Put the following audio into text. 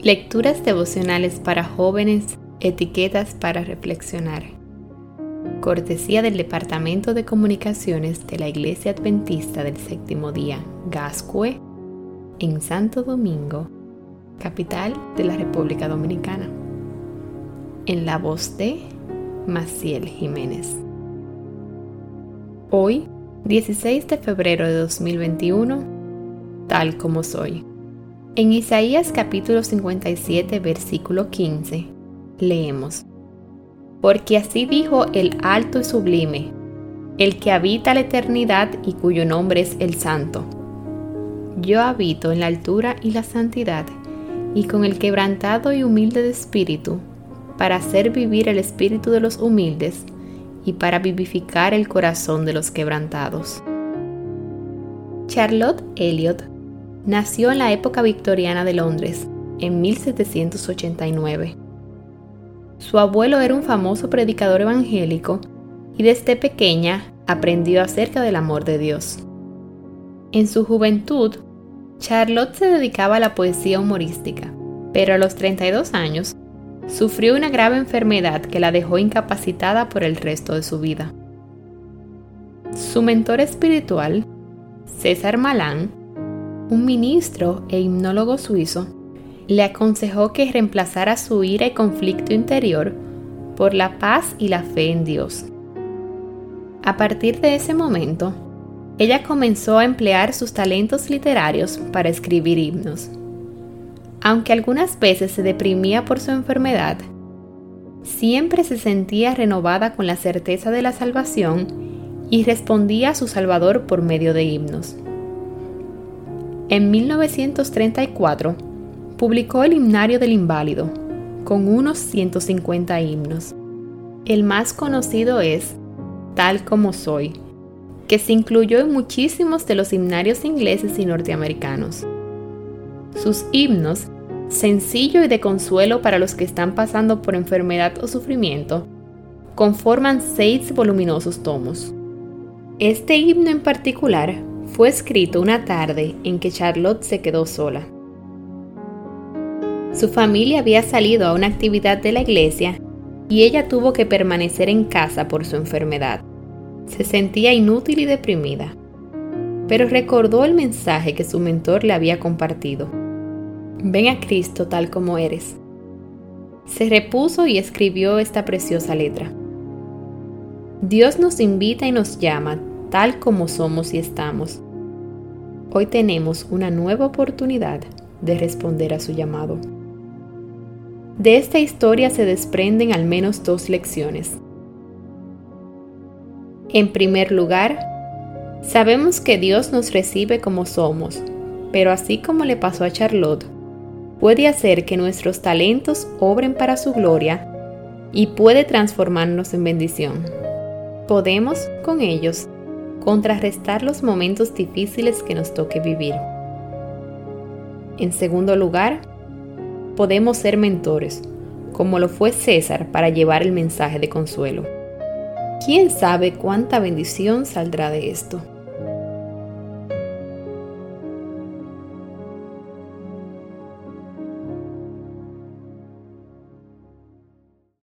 Lecturas devocionales para jóvenes, etiquetas para reflexionar. Cortesía del Departamento de Comunicaciones de la Iglesia Adventista del Séptimo Día, Gascue, en Santo Domingo, capital de la República Dominicana. En la voz de Maciel Jiménez. Hoy, 16 de febrero de 2021, tal como soy. En Isaías capítulo 57, versículo 15, leemos, Porque así dijo el alto y sublime, el que habita la eternidad y cuyo nombre es el santo. Yo habito en la altura y la santidad, y con el quebrantado y humilde de espíritu, para hacer vivir el espíritu de los humildes y para vivificar el corazón de los quebrantados. Charlotte Elliot nació en la época victoriana de Londres, en 1789. Su abuelo era un famoso predicador evangélico y desde pequeña aprendió acerca del amor de Dios. En su juventud, Charlotte se dedicaba a la poesía humorística, pero a los 32 años sufrió una grave enfermedad que la dejó incapacitada por el resto de su vida. Su mentor espiritual, César Malán, un ministro e himnólogo suizo, le aconsejó que reemplazara su ira y conflicto interior por la paz y la fe en Dios. A partir de ese momento, ella comenzó a emplear sus talentos literarios para escribir himnos. Aunque algunas veces se deprimía por su enfermedad, siempre se sentía renovada con la certeza de la salvación y respondía a su Salvador por medio de himnos. En 1934 publicó el Himnario del Inválido, con unos 150 himnos. El más conocido es Tal como soy, que se incluyó en muchísimos de los himnarios ingleses y norteamericanos. Sus himnos sencillo y de consuelo para los que están pasando por enfermedad o sufrimiento, conforman seis voluminosos tomos. Este himno en particular fue escrito una tarde en que Charlotte se quedó sola. Su familia había salido a una actividad de la iglesia y ella tuvo que permanecer en casa por su enfermedad. Se sentía inútil y deprimida, pero recordó el mensaje que su mentor le había compartido Ven a Cristo tal como eres. Se repuso y escribió esta preciosa letra. Dios nos invita y nos llama tal como somos y estamos. Hoy tenemos una nueva oportunidad de responder a su llamado. De esta historia se desprenden al menos dos lecciones. En primer lugar, sabemos que Dios nos recibe como somos, pero así como le pasó a Charlotte, puede hacer que nuestros talentos obren para su gloria y puede transformarnos en bendición. Podemos, con ellos, contrarrestar los momentos difíciles que nos toque vivir. En segundo lugar, podemos ser mentores, como lo fue César para llevar el mensaje de consuelo. ¿Quién sabe cuánta bendición saldrá de esto?